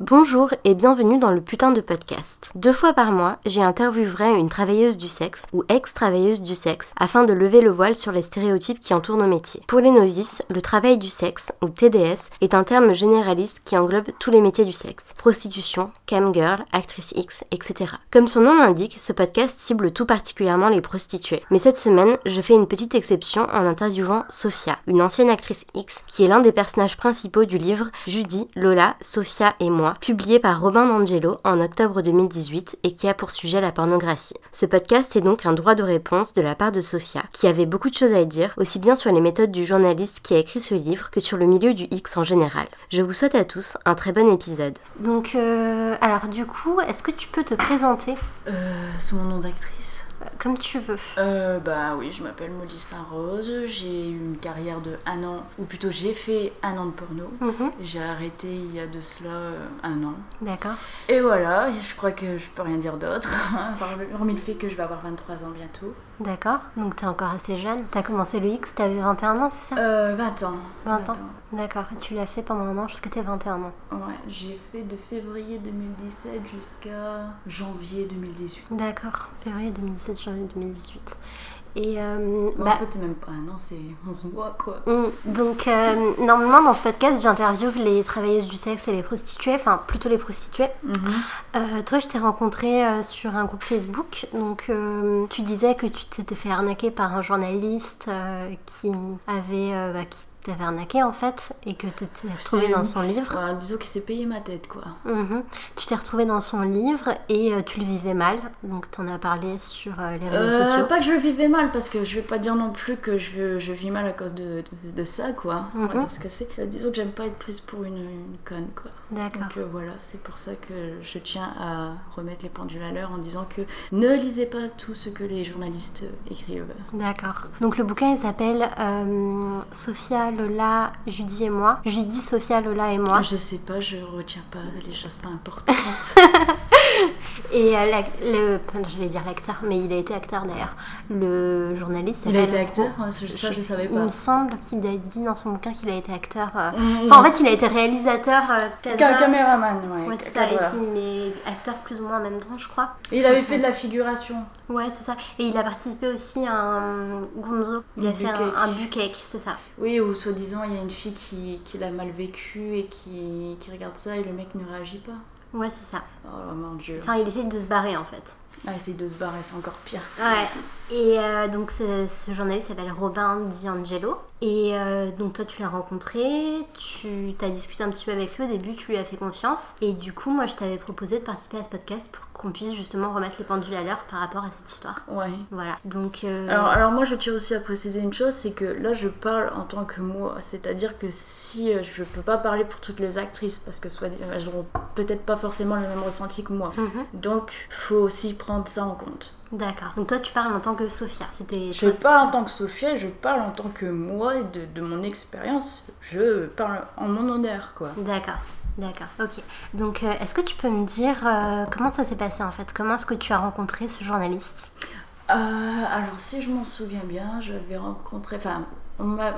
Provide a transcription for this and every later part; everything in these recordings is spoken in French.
Bonjour et bienvenue dans le putain de podcast. Deux fois par mois, j'ai interviewerai une travailleuse du sexe ou ex-travailleuse du sexe afin de lever le voile sur les stéréotypes qui entourent nos métiers. Pour les novices, le travail du sexe ou TDS est un terme généraliste qui englobe tous les métiers du sexe. Prostitution, camgirl, actrice X, etc. Comme son nom l'indique, ce podcast cible tout particulièrement les prostituées. Mais cette semaine, je fais une petite exception en interviewant Sophia, une ancienne actrice X qui est l'un des personnages principaux du livre Judy, Lola, Sophia et moi publié par Robin D'Angelo en octobre 2018 et qui a pour sujet la pornographie. Ce podcast est donc un droit de réponse de la part de Sophia, qui avait beaucoup de choses à dire, aussi bien sur les méthodes du journaliste qui a écrit ce livre que sur le milieu du X en général. Je vous souhaite à tous un très bon épisode. Donc, euh, alors du coup, est-ce que tu peux te présenter? Euh, sous mon nom d'actrice comme tu veux euh, Bah oui, je m'appelle Molly Saint-Rose. J'ai eu une carrière de un an, ou plutôt j'ai fait un an de porno. Mhm. J'ai arrêté il y a de cela euh, un an. D'accord. Et voilà, je crois que je peux rien dire d'autre, hormis le fait que je vais avoir 23 ans bientôt. D'accord. Donc t'es encore assez jeune. T'as commencé le X, t'avais 21 ans, c'est ça? Euh, 20 ans. 20 ans. D'accord. Tu l'as fait pendant un an jusqu'à tes 21 ans. Ouais, j'ai fait de février 2017 jusqu'à janvier 2018. D'accord. Février 2017, janvier 2018. Et euh, Bon, bah, En fait, c'est même pas un an, c'est 11 mois quoi. Mm, Donc, euh, normalement, dans ce podcast, j'interviewe les travailleuses du sexe et les prostituées, enfin, plutôt les prostituées. Mhm. Euh, toi, je t'ai rencontré sur un groupe Facebook. Donc, tu disais que tu t'étais fait arnaquer par un journaliste qui avait. bah, qui t'avait arnaqué en fait, et que tu t'es retrouvé C'est- dans son livre. Ouais, disons qu'il s'est payé ma tête quoi. Mhm. Tu t'es retrouvé dans son livre et euh, tu le vivais mal. Donc, t'en as parlé sur euh, les réseaux Euh, sociaux. pas que je le vivais mal, parce que je vais pas dire non plus que je, je vis mal à cause de, de, de ça, quoi. Va Mhm. que c'est. Disons que j'aime pas être prise pour une, une conne, quoi. D'accord. Donc voilà, c'est pour ça que je tiens à remettre les pendules à l'heure en disant que ne lisez pas tout ce que les journalistes écrivent. D'accord. Donc le bouquin il s'appelle euh, Sophia, Lola, Judy et moi. Judy, Sophia, Lola et moi. Je sais pas, je retiens pas les choses pas importantes. Et euh, le, je vais dire l'acteur, mais il a été acteur d'ailleurs. Le journaliste Il a été acteur hein, Ça, ça, je savais Il pas. me semble qu'il a dit dans son bouquin qu'il a été acteur. euh, Mhm. Enfin, en fait, il a été réalisateur, euh, caméraman, ouais. Ouais, c'est ça. Et puis, mais acteur plus ou moins en même temps, je crois. Il avait fait de la figuration. Ouais, c'est ça. Et il a participé aussi à un Gonzo. Il a fait un, un bucake, c'est ça. Oui, ou soi-disant, il y a une fille qui, qui l'a mal vécu et qui, qui regarde ça et le mec ne réagit pas. Ouais, c'est ça. Oh mon dieu. Enfin, il essaye de se barrer en fait. Ah, essaye de se barrer, c'est encore pire. Ouais. Et euh, donc ce, ce journaliste s'appelle Robin D'Angelo. Et euh, donc toi tu l'as rencontré, tu as discuté un petit peu avec lui au début, tu lui as fait confiance. Et du coup moi je t'avais proposé de participer à ce podcast pour qu'on puisse justement remettre les pendules à l'heure par rapport à cette histoire. Ouais. Voilà. Donc euh, Alors, alors moi, je tiens aussi à préciser une chose, c'est que là, je parle en tant que moi. C'est-à-dire que si je peux pas parler pour toutes les actrices, parce que soit elles auront peut-être pas forcément le même ressenti que moi. mhm. Donc, faut aussi prendre ça en compte. D'accord. Donc toi tu parles en tant que Sophia. C'était Je parle en tant que Sophia, je parle en tant que moi et de, de mon expérience. Je parle en mon honneur, quoi. D'accord. D'accord, ok. Donc, euh, est-ce que tu peux me dire euh, comment ça s'est passé en fait? Comment est-ce que tu as rencontré ce journaliste? Euh, alors si je m'en souviens bien, j'avais rencontré, enfin,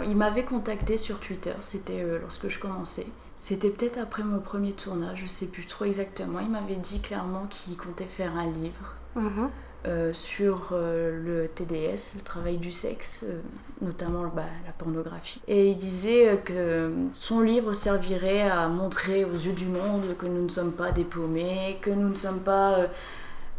il m'avait contacté sur Twitter, c'était lorsque je commençais. C'était peut-être après mon premier tournage, je sais plus trop exactement. Il m'avait dit clairement qu'il comptait faire un livre Mhm. Euh, sur euh, le TDS, le travail du sexe, euh, notamment bah, la pornographie. Et il disait que son livre servirait à montrer aux yeux du monde que nous ne sommes pas des paumés, que nous ne sommes pas,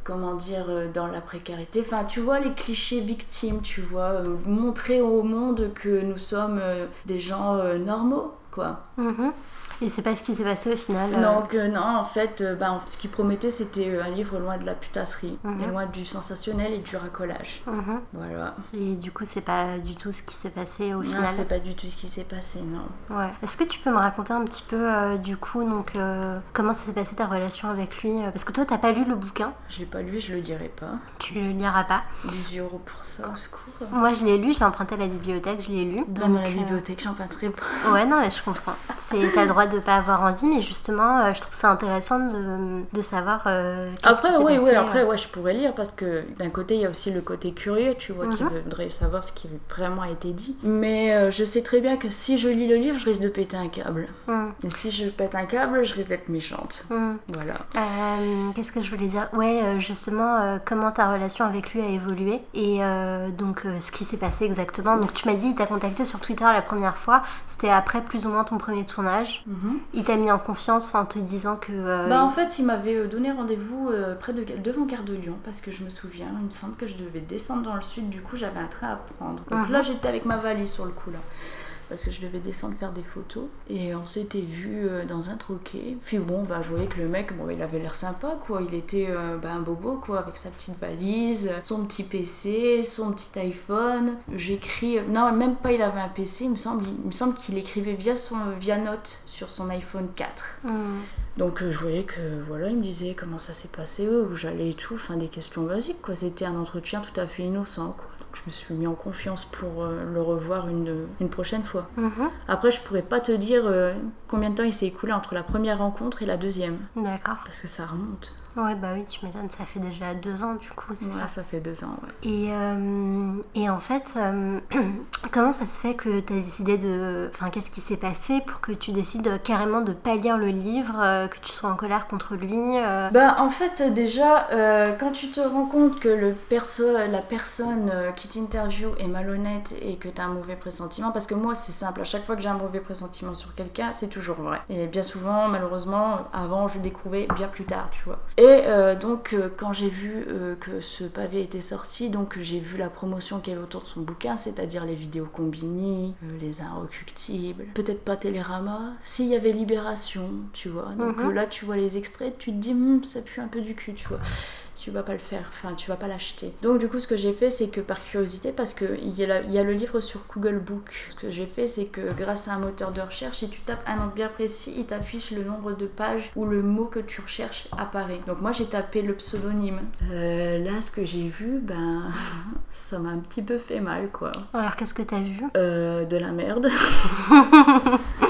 comment dire, dans la précarité. Enfin, tu vois les clichés victimes, tu vois, montrer au monde que nous sommes des gens normaux, quoi. Mhm. Et c'est pas ce qui s'est passé au final Donc euh, non, en fait, euh, ben, ce qu'il promettait, c'était euh, un livre loin de la putasserie, et loin du sensationnel et du racolage. mhm. Voilà. Et du coup, c'est pas du tout ce qui s'est passé au Non, final. c'est pas du tout ce qui s'est passé, non. Ouais. Est-ce que tu peux me raconter un petit peu euh, du coup donc euh, comment ça s'est passé ta relation avec lui Parce que toi, t'as pas lu le bouquin, J'ai pas lu, je le dirai pas. tu le liras pas. 18 euros pour ça, au secours. Moi, je l'ai lu, je l'ai emprunté à la bibliothèque, je l'ai lu. Dans la euh, bibliothèque, j'en pas. Ouais, non, mais je comprends. C'est t'as droit de de pas avoir envie, mais justement, euh, je trouve ça intéressant de, de savoir. euh, Après, oui, oui, euh. après, ouais, je pourrais lire parce que d'un côté, il y a aussi le côté curieux, tu vois, qui Mhm. voudrait savoir ce qui vraiment a été dit. Mais euh, je sais très bien que si je lis le livre, je risque de péter un câble. Hmm, Et si je pète un câble, je risque d'être méchante. hmm. Voilà. Euh, Qu'est-ce que je voulais dire? Ouais, euh, justement, euh, comment ta relation avec lui a évolué et euh, donc euh, ce qui s'est passé exactement. Donc tu m'as dit, il t'a contacté sur Twitter la première fois. C'était après plus ou moins ton premier tournage. Mhm. Il t'a mis en confiance en te disant que. euh, Bah en fait, il m'avait euh, donné rendez-vous euh, près de devant Gare de Lyon parce que je me souviens, il me semble que je devais descendre dans le sud. Du coup, j'avais un train à prendre. Donc Mhm. là, j'étais avec ma valise sur le coup là. Parce que je devais descendre faire des photos. Et on s'était vu euh, dans un troquet. Puis bon, bah, je voyais que le mec, bon, il avait l'air sympa, quoi. Il était euh, bah, un bobo, quoi, avec sa petite valise, son petit PC, son petit iPhone. J'écris. Non, même pas, il avait un PC, il me semble. Il me semble qu'il écrivait via, son, via Note sur son iPhone 4. hmm. Donc euh, je voyais que voilà, il me disait comment ça s'est passé, où j'allais et tout, enfin des questions basiques quoi. C'était un entretien tout à fait innocent quoi. Je me suis mis en confiance pour euh, le revoir une, une prochaine fois. Mhm. Après je pourrais pas te dire euh, combien de temps il s'est écoulé entre la première rencontre et la deuxième, D'accord. parce que ça remonte. Ouais, bah oui, tu m'étonnes, ça fait déjà deux ans du coup, c'est Ouais, ça. ça fait deux ans, ouais. Et, euh, et en fait, euh, comment ça se fait que tu as décidé de. Enfin, qu'est-ce qui s'est passé pour que tu décides carrément de pas lire le livre, euh, que tu sois en colère contre lui Bah en fait déjà euh, quand tu te rends compte que le perso la personne qui t'interviewe est malhonnête et que tu as un mauvais pressentiment parce que moi c'est simple à chaque fois que j'ai un mauvais pressentiment sur quelqu'un c'est toujours vrai et bien souvent malheureusement avant je le découvrais bien plus tard tu vois et euh, donc euh, quand j'ai vu euh, que ce pavé était sorti donc j'ai vu la promotion qu'il y avait autour de son bouquin c'est-à-dire les vidéos combinées les inrecuptibles peut-être pas Télérama. S'il y avait Libération tu vois. Donc Mhm. là tu vois les extraits tu te dis Hum, ça pue un peu du cul tu vois tu vas pas le faire, enfin tu vas pas l'acheter. Donc du coup ce que j'ai fait c'est que par curiosité, parce qu'il y, a y a le livre sur Google Book, ce que j'ai fait c'est que grâce à un moteur de recherche, si tu tapes un nom bien précis, il t'affiche le nombre de pages où le mot que tu recherches apparaît. Donc moi j'ai tapé le pseudonyme. Euh, là ce que j'ai vu, ben ça m'a un petit peu fait mal quoi. Alors, qu'est-ce que tu as vu? Euh, de la merde.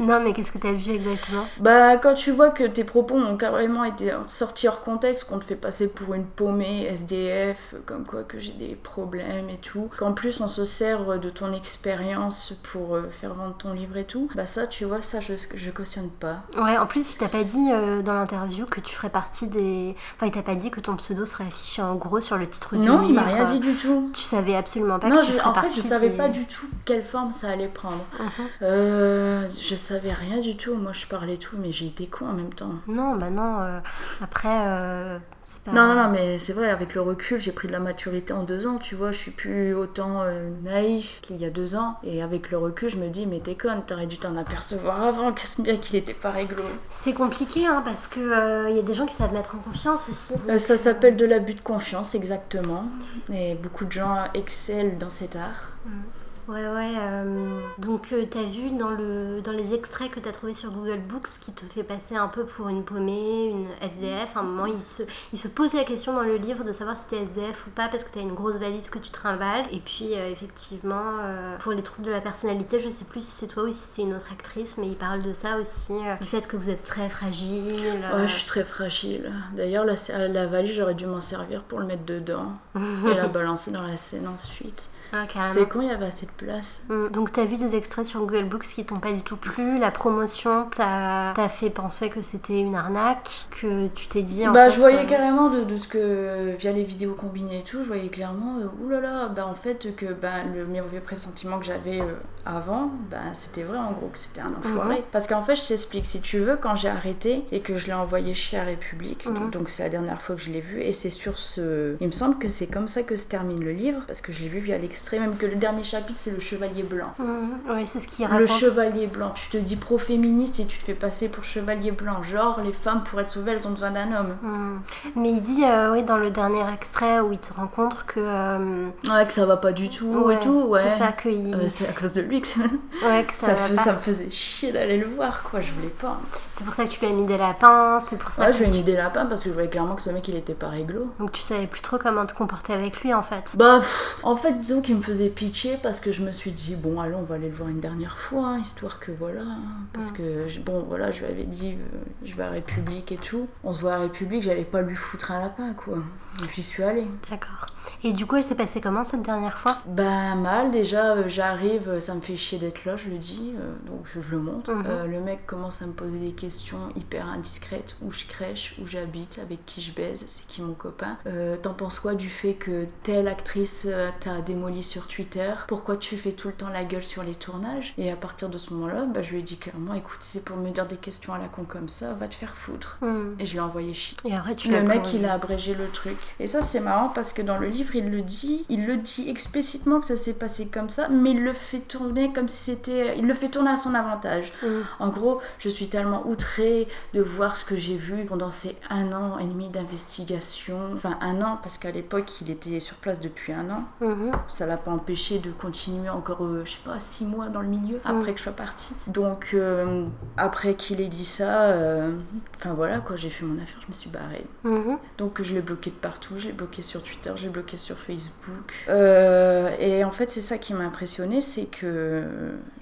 Non, mais qu'est-ce que tu as vu exactement? Bah, quand tu vois que tes propos ont carrément été sortis hors contexte, qu'on te fait passer pour une paumée SDF, comme quoi que j'ai des problèmes et tout, qu'en plus on se sert de ton expérience pour euh, faire vendre ton livre et tout, bah ça, tu vois, ça je, je cautionne pas. Ouais, en plus, il t'a pas dit euh, dans l'interview que tu ferais partie des. Enfin, il t'a pas dit que ton pseudo serait affiché en gros sur le titre du livre. Non, il m'a rien dit du tout. Tu savais absolument pas Non, que tu je- ferais en fait, je savais des- pas du tout quelle forme ça allait prendre. Mhm. Euh, je savais rien du tout. Moi, je parlais tout, mais j'ai été con en même temps. Non, bah non. euh, après, euh, c'est pas. Non, non, non, mais c'est vrai, avec le recul, j'ai pris de la maturité en deux ans, tu vois, je suis plus autant euh, naïf qu'il y a deux ans. Et avec le recul, je me dis, mais t'es conne, t'aurais dû t'en apercevoir avant, qu'est-ce bien qu'il était pas réglo. C'est compliqué, hein, parce que il y a des gens qui savent mettre en confiance aussi. Euh, ça s'appelle de l'abus de confiance, exactement. Et beaucoup de gens excellent dans cet art. Ouais, ouais. euh, donc, euh, t'as vu dans, le, dans les extraits que t'as trouvé sur Google Books qui te fait passer un peu pour une paumée, une SDF. À un moment, il se, il se pose la question dans le livre de savoir si t'es SDF ou pas parce que t'as une grosse valise que tu trimbales. Et puis, euh, effectivement, pour les troubles de la personnalité, je sais plus si c'est toi ou si c'est une autre actrice, mais il parle de ça aussi, du fait que vous êtes très fragile. Ouais, je suis très fragile. D'ailleurs, la, la valise, j'aurais dû m'en servir pour le mettre dedans et la balancer dans la scène ensuite. Ah. C'est quand il y avait assez de place. Mm, Donc t'as vu des extraits sur Google Books qui t'ont pas du tout plu, la promotion t'a fait penser que c'était une arnaque, que tu t'es dit en bah, fait, je voyais euh, carrément de, de ce que, via les vidéos combinées et tout, je voyais clairement, euh, oulala, bah en fait, que bah, le mauvais pressentiment que j'avais euh, avant, bah c'était vrai en gros, que c'était un enfoiré. Mhm. Parce qu'en fait, je t'explique, si tu veux, quand j'ai arrêté et que je l'ai envoyé chez la République, Mhm. donc c'est la dernière fois que je l'ai vu, et c'est sur ce. Il me semble que c'est comme ça que se termine le livre, parce que je l'ai vu via l'extrait, même que le dernier chapitre, c'est le chevalier blanc. mm, oui, c'est ce qu'il Le raconte. chevalier blanc, tu te dis pro-féministe et tu te fais passer pour chevalier blanc. Genre, les femmes pour être sauvées, elles ont besoin d'un homme. Mm. Mais il dit, euh, oui, dans le dernier extrait où il te rencontre que. euh, Ouais, que ça va pas du tout ouais, et tout, ouais. C'est ça, que, il- Euh, c'est à cause de lui que ça, ouais, que ça, ça, me faisait chier d'aller le voir, quoi. Je voulais pas. C'est pour ça que tu lui as mis des lapins, c'est pour ça Ouais, que je lui ai mis des lapins parce que je voyais clairement que ce mec, il était pas réglo. Donc tu savais plus trop comment te comporter avec lui en fait. Bah, pff, en fait, disons qu'il me faisait pitcher parce que je me suis dit, bon, allons, on va aller le voir une dernière fois, hein, histoire que voilà. hein, parce Mm. que, je- bon, voilà, je lui avais dit, euh, je vais à République et tout. On se voit à République, j'allais pas lui foutre un lapin, quoi. Donc j'y suis allée. D'accord. Et du coup, elle s'est passée comment cette dernière fois? Ben mal déjà, euh, j'arrive, euh, ça me fait chier d'être là, je le dis, euh, donc je, je le montre. Mhm. Le mec commence à me poser des questions hyper indiscrètes, où je crèche, où j'habite, avec qui je baise, c'est qui mon copain? T'en penses quoi du fait que telle actrice t'a démoli sur Twitter Pourquoi tu fais tout le temps la gueule sur les tournages Et à partir de ce moment-là, ben, je lui ai dit clairement, écoute, c'est pour me dire des questions à la con comme ça, va te faire foutre. Hmm. Et je l'ai envoyé chier. Et après, tu Le mec, il a abrégé le truc. Et ça, c'est marrant parce que dans le livre, il le dit, il le dit explicitement que ça s'est passé comme ça, mais il le fait tourner comme si c'était. Il le fait tourner à son avantage. Hmm. En gros, je suis tellement outrée de voir ce que j'ai vu pendant ces un an et demi d'investigation. Enfin, un an, parce qu'à l'époque, il était sur place depuis un an. Ça l'a pas empêché de continuer encore, euh, je sais pas, six mois dans le milieu après que je sois partie. Donc, euh, après qu'il ait dit ça, euh, enfin voilà, quoi, j'ai fait mon affaire, je me suis barrée. Mhm. Donc je l'ai bloqué de partout, je l'ai bloqué sur Twitter, je l'ai bloqué sur Facebook. Et en fait c'est ça qui m'a impressionné, c'est que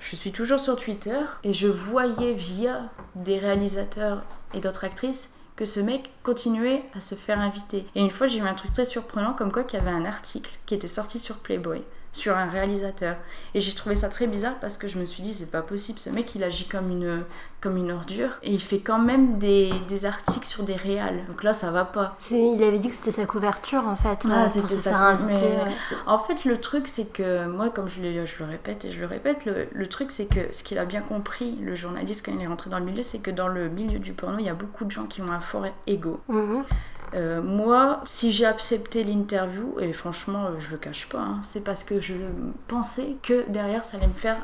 je suis toujours sur Twitter et je voyais via des réalisateurs et d'autres actrices que ce mec continuait à se faire inviter. Et une fois j'ai vu un truc très surprenant comme quoi qu'il y avait un article qui était sorti sur Playboy sur un réalisateur. Et j'ai trouvé ça très bizarre parce que je me suis dit c'est pas possible, ce mec il agit comme une, comme une ordure et il fait quand même des, des articles sur des réals. Donc là ça va pas. Il avait dit que c'était sa couverture en fait. Ah, euh, c'était sa faire cou- inviter. mais- ouais. En fait, le truc, c'est que moi, comme je, l'ai- je le répète et je le répète, le, le truc, c'est que ce qu'il a bien compris, le journaliste, quand il est rentré dans le milieu, c'est que dans le milieu du porno, il y a beaucoup de gens qui ont un fort ego. Mhm. Euh, moi, si j'ai accepté l'interview, et franchement, euh, je le cache pas, hein, c'est parce que je pensais que derrière, ça allait me faire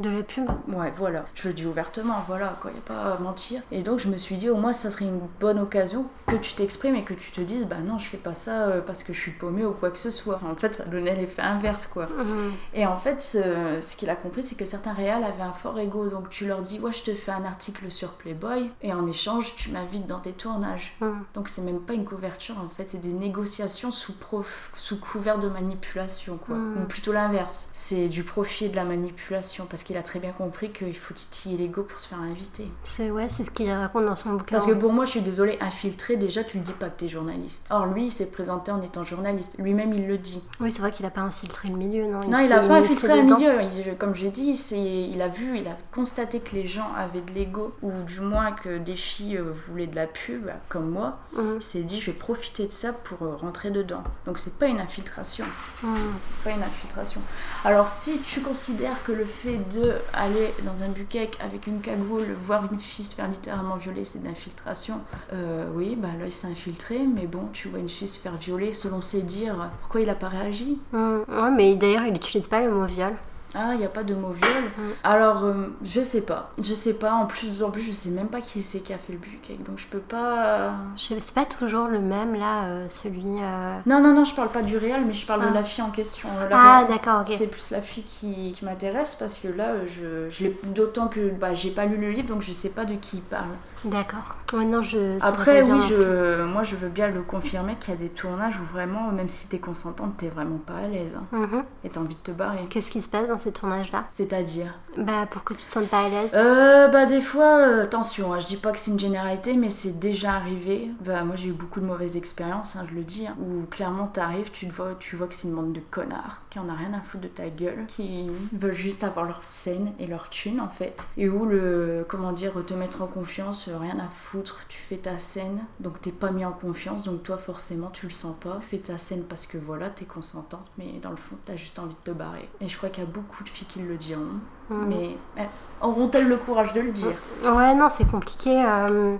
De la pub. Ouais, voilà. Je le dis ouvertement, voilà, quoi, y a pas à mentir. Et donc, je me suis dit, au moins, ça serait une bonne occasion que tu t'exprimes et que tu te dises, bah non, je fais pas ça euh, parce que je suis paumée ou quoi que ce soit. En fait, ça donnait l'effet inverse, quoi. Mhm. Et en fait, ce, ce qu'il a compris, c'est que certains réals avaient un fort ego. Donc, tu leur dis, ouais, je te fais un article sur Playboy, et en échange, tu m'invites dans tes tournages. Mhm. Donc, c'est même pas une couverture, en fait, c'est des négociations sous, prof- sous couvert de manipulation, quoi. Mm. Ou plutôt l'inverse. C'est du profit et de la manipulation, parce qu'il a très bien compris qu'il faut titiller l'ego pour se faire inviter. C'est ouais, c'est ce qu'il raconte dans son bouquin. Parce que pour moi, je suis désolée, infiltré, déjà, tu le dis pas que t'es journaliste. Or, lui, il s'est présenté en étant journaliste. Lui-même, il le dit. Oui, c'est vrai qu'il a pas infiltré le milieu, non? Non, s'est il a pas infiltré dedans. milieu. Il- comme j'ai dit, il a vu, il a constaté que les gens avaient de l'ego, ou du moins que des filles euh, voulaient de la pub, comme moi. Mhm. Il s'est dit, je vais profiter de ça pour euh, rentrer dedans. Donc, c'est pas une infiltration. Mhm. C'est pas une infiltration. Alors, si tu considères que le fait de aller dans un buquet avec une cagoule, voir une fille se faire littéralement violer, c'est de l'infiltration, euh, oui, bah là, il s'est infiltré, mais bon, tu vois une fille se faire violer, selon ses dires, pourquoi il a pas réagi? Mhm. Ouais, mais d'ailleurs, il utilise pas le mot viol. Ah, il n'y a pas de mot viol. Mm. Alors, euh, je sais pas. Je sais pas. En plus, en plus, je sais même pas qui c'est qui a fait le buquet. Donc, je peux pas. Je sais- C'est pas toujours le même là, euh, celui. euh, Non, non, non, je parle pas du réel, mais je parle Ah. de la fille en question. La Ah, d'accord, ok. C'est plus la fille qui, qui m'intéresse parce que là, euh, je, je l'ai. D'autant que bah, j'ai pas lu le livre, donc je sais pas de qui il parle. D'accord. Non, je. Après, oui, je, moi, je veux bien le confirmer qu'il y a des tournages où vraiment, même si t'es consentante, t'es vraiment pas à l'aise. hein, Mhm. et t'as envie de te barrer. Qu'est-ce qui se passe dans ces tournages-là? C'est-à-dire? Bah, pour que tu te sentes pas à l'aise. Euh, bah des fois, euh, attention, hein, je dis pas que c'est une généralité, mais c'est déjà arrivé. Bah moi j'ai eu beaucoup de mauvaises expériences, hein, je le dis, hein, où clairement t'arrives, tu vois, tu vois que c'est une bande de connards qui en a rien à foutre de ta gueule, qui veulent juste avoir leur scène et leur thune en fait, et où le, comment dire, te mettre en confiance, euh, rien à foutre, tu fais ta scène, donc t'es pas mis en confiance, donc toi forcément tu le sens pas, fais ta scène parce que voilà, t'es consentante, mais dans le fond t'as juste envie de te barrer. Et je crois qu'il y a beaucoup de filles qui le diront, Mhm. mais elles auront-elles le courage de le dire? Ouais, non, c'est compliqué. euh,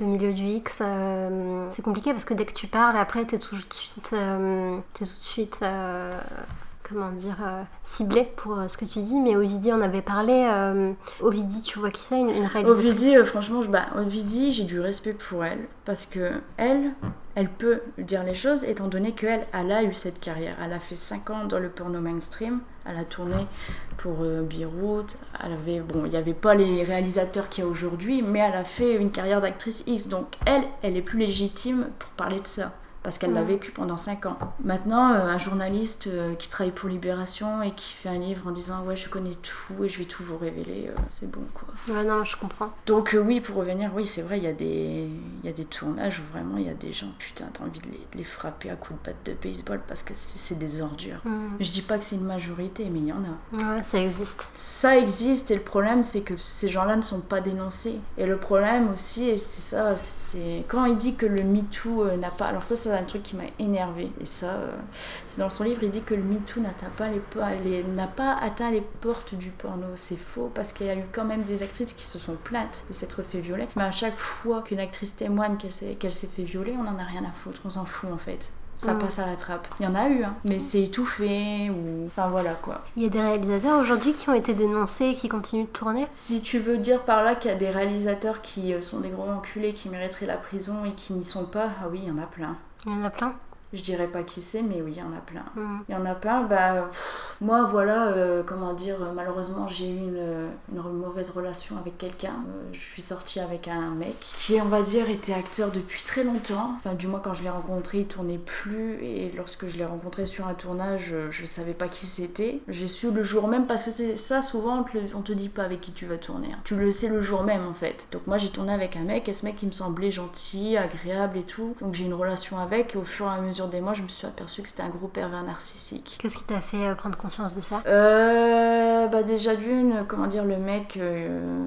le milieu du X, euh, c'est compliqué parce que dès que tu parles, après, t'es tout de suite, euh, t'es tout de suite, euh, comment dire, euh, ciblé pour euh, ce que tu dis. Mais Ovidie en avait parlé. euh, Ovidie, tu vois qui c'est, une, une réalisatrice? Ovidie, euh, franchement, je- bah, Ovidie, j'ai du respect pour elle parce que elle, elle peut dire les choses étant donné qu'elle, elle a eu cette carrière. Elle a fait 5 ans dans le porno mainstream. Elle a tourné pour euh, Beyrouth. Elle avait, bon, il n'y avait pas les réalisateurs qu'il y a aujourd'hui, mais elle a fait une carrière d'actrice X. Donc elle, elle est plus légitime pour parler de ça. Parce qu'elle l'a Mhm. vécu pendant 5 ans. Maintenant, euh, un journaliste euh, qui travaille pour Libération et qui fait un livre en disant ouais je connais tout et je vais tout vous révéler, euh, c'est bon quoi. Ouais, non, je comprends. Donc oui, pour revenir, oui c'est vrai, il y, a des- y a des tournages où vraiment il y a des gens, putain, t'as envie de les, de les frapper à coups de batte de baseball parce que c'est des ordures. Mm. Je dis pas que c'est une majorité, mais il y en a. Ouais, ça existe. Ça existe et le problème c'est que ces gens-là ne sont pas dénoncés. Et le problème aussi, et c'est ça, c'est quand il dit que le MeToo n'a pas... Alors ça c'est un truc qui m'a énervé. Et ça, euh, c'est dans son livre, il dit que le MeToo n'atteint pas les, les- n'a pas atteint les portes du porno. C'est faux parce qu'il y a eu quand même des actrices qui se sont plaintes de s'être fait violer. Mais à chaque fois qu'une actrice témoigne qu'elle s'est, qu'elle s'est fait violer, on en a rien à foutre, on s'en fout en fait. Ça Mm. passe à la trappe. Il y en a eu, hein, mais c'est étouffé ou... Enfin voilà quoi. Il y a des réalisateurs aujourd'hui qui ont été dénoncés et qui continuent de tourner? Si tu veux dire par là qu'il y a des réalisateurs qui euh, sont des gros enculés qui mériteraient la prison et qui n'y sont pas, ah oui, il y en a plein. Il y en a plein. Je dirais pas qui c'est, mais oui, il y en a plein. Mm. Il y en a plein, bah, pff, moi voilà, euh, comment dire, euh, malheureusement j'ai eu une, mauvaise relation avec quelqu'un. Euh, je suis sortie avec un mec qui, on va dire, était acteur depuis très longtemps. Enfin, du moins quand je l'ai rencontré, il tournait plus. Et lorsque je l'ai rencontré sur un tournage, je savais pas qui c'était. J'ai su le jour même, parce que c'est ça, souvent on te, on te dit pas avec qui tu vas tourner. hein. Tu le sais le jour même en fait. Donc moi j'ai tourné avec un mec, et ce mec il me semblait gentil, agréable et tout. Donc j'ai une relation avec, et au fur et à mesure des mois, je me suis aperçue que c'était un gros pervers narcissique. Qu'est-ce qui t'a fait euh, prendre conscience de ça? Euh, bah déjà d'une, comment dire, le mec, euh,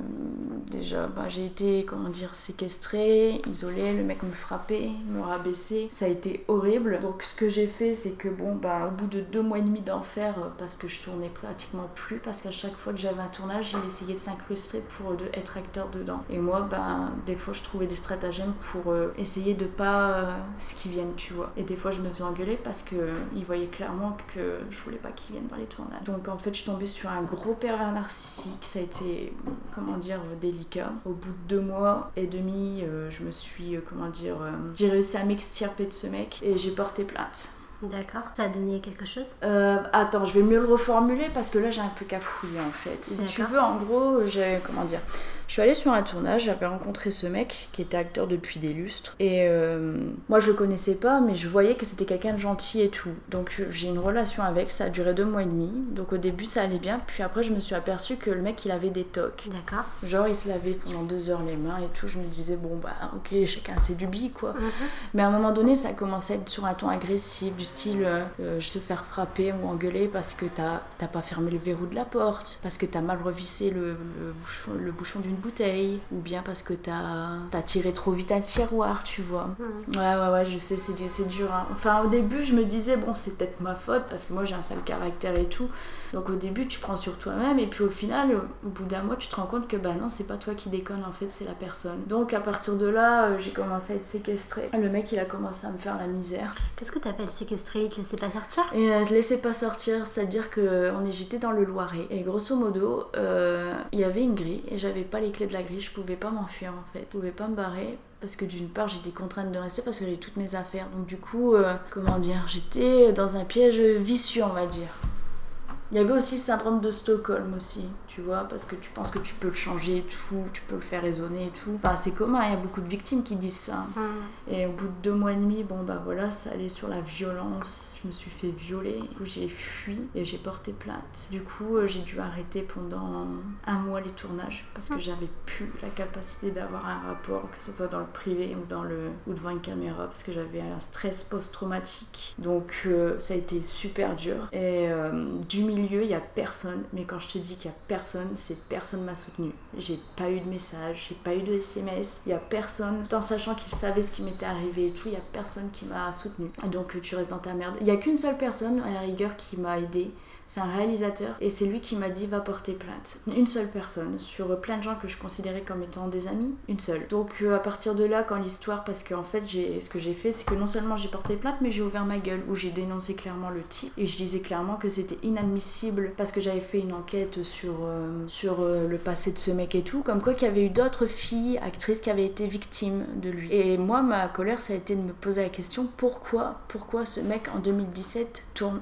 déjà, bah, j'ai été, comment dire, séquestrée, isolée, le mec me frappait, me rabaissait, ça a été horrible. Donc ce que j'ai fait, c'est que bon, bah, au bout de deux mois et demi d'enfer, euh, parce que je tournais pratiquement plus, parce qu'à chaque fois que j'avais un tournage, il essayait de s'incruster pour de, être acteur dedans. Et moi, bah, des fois, je trouvais des stratagèmes pour euh, essayer de pas ce qu'ils viennent, tu vois. Et des fois, je me faisais engueuler parce que euh, ils voyaient clairement que je voulais pas qu'ils viennent dans les tournages. Donc en fait, je suis tombée sur un gros pervers narcissique. Ça a été, comment dire, euh, délicat. Au bout de deux mois et demi, euh, je me suis, euh, comment dire, j'ai réussi à m'extirper de ce mec et j'ai porté plainte. D'accord. Ça a donné quelque chose? Euh, attends, je vais mieux le reformuler parce que là j'ai un peu cafouillé en fait. Si tu veux, en gros, j'ai comment dire, je suis allée sur un tournage, j'avais rencontré ce mec qui était acteur depuis des lustres et euh, moi je le connaissais pas, mais je voyais que c'était quelqu'un de gentil et tout. Donc je- j'ai une relation avec, ça a duré deux mois et demi. Donc au début ça allait bien, puis après je me suis aperçue que le mec il avait des tocs. D'accord. Genre il se lavait pendant deux heures les mains et tout. Je me disais bon bah ok chacun ses lubies quoi. Mhm. Mais à un moment donné, ça commençait à être sur un ton agressif, du style euh, euh, se faire frapper ou engueuler parce que t'as t'as pas fermé le verrou de la porte, parce que t'as mal revissé le, le bouchon, le bouchon d'une bouteille, ou bien parce que t'as as tiré trop vite un tiroir, tu vois. Mhm. Ouais, ouais, ouais, je sais, c'est dur, hein. Enfin, au début, je me disais, bon, c'est peut-être ma faute parce que moi j'ai un sale caractère et tout. Donc au début, tu prends sur toi-même et puis au final, au bout d'un mois, tu te rends compte que bah non, c'est pas toi qui déconne en fait, c'est la personne. Donc à partir de là, euh, j'ai commencé à être séquestrée. Le mec, il a commencé à me faire la misère. Qu'est-ce que t'appelles séquestré Il te laissait pas sortir? Et euh, je laissais pas sortir, c'est-à-dire que on est, j'étais dans le Loiret. Et grosso modo, euh, il y avait une grille et j'avais pas les clés de la grille, je pouvais pas m'enfuir en fait. Je pouvais pas me barrer parce que d'une part j'étais contrainte de rester parce que j'avais toutes mes affaires. Donc du coup, euh, comment dire, j'étais dans un piège vicieux on va dire. Il y avait aussi le syndrome de Stockholm aussi, tu vois, parce que tu penses que tu peux le changer et tout, tu peux le faire raisonner et tout. Enfin, c'est commun, il y a beaucoup de victimes qui disent ça. Mhm. Et au bout de deux mois et demi, bon bah voilà, ça allait sur la violence. Je me suis fait violer. Du coup, j'ai fui et j'ai porté plainte. Du coup, euh, j'ai dû arrêter pendant un mois les tournages parce que j'avais plus la capacité d'avoir un rapport, que ce soit dans le privé ou dans le ou devant une caméra, parce que j'avais un stress post-traumatique. Donc euh, ça a été super dur. Et euh, du milieu, il y a personne. Mais quand je te dis qu'il y a personne, c'est personne m'a soutenu. J'ai pas eu de message, j'ai pas eu de SMS. Il y a personne, tout en sachant qu'il savait ce qui m'était arrivé et tout, il y a personne qui m'a soutenu. Donc tu restes dans ta merde. Il y a qu'une seule personne à la rigueur qui m'a aidé. C'est un réalisateur et c'est lui qui m'a dit va porter plainte. Une seule personne sur plein de gens que je considérais comme étant des amis, une seule. Donc euh, à partir de là, quand l'histoire, parce qu'en fait, ce que j'ai fait, c'est que non seulement j'ai porté plainte, mais j'ai ouvert ma gueule où j'ai dénoncé clairement le type et je disais clairement que c'était inadmissible parce que j'avais fait une enquête sur euh, sur euh, le passé de ce mec et tout, comme quoi qu'il y avait eu d'autres filles actrices qui avaient été victimes de lui. Et moi, ma colère, ça a été de me poser la question pourquoi, pourquoi ce mec en 2017 tourne